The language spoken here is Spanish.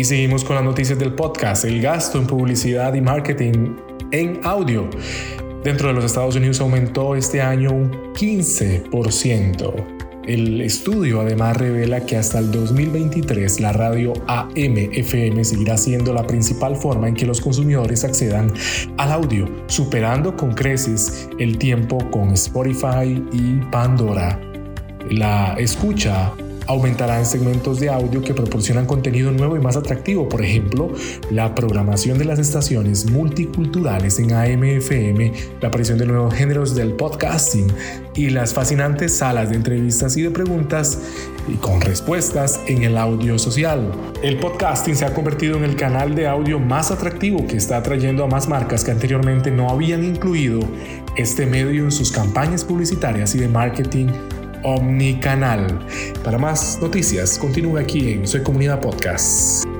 Y seguimos con las noticias del podcast. El gasto en publicidad y marketing en audio dentro de los Estados Unidos aumentó este año un 15%. El estudio además revela que hasta el 2023 la radio AM-FM seguirá siendo la principal forma en que los consumidores accedan al audio, superando con creces el tiempo con Spotify y Pandora. La escucha aumentará en segmentos de audio que proporcionan contenido nuevo y más atractivo, por ejemplo, la programación de las estaciones multiculturales en AM/FM, la aparición de nuevos géneros del podcasting y las fascinantes salas de entrevistas y de preguntas y con respuestas en el audio social. El podcasting se ha convertido en el canal de audio más atractivo que está atrayendo a más marcas que anteriormente no habían incluido este medio en sus campañas publicitarias y de marketing omnicanal. Para más noticias, continúe aquí en Soy Comunidad Podcast.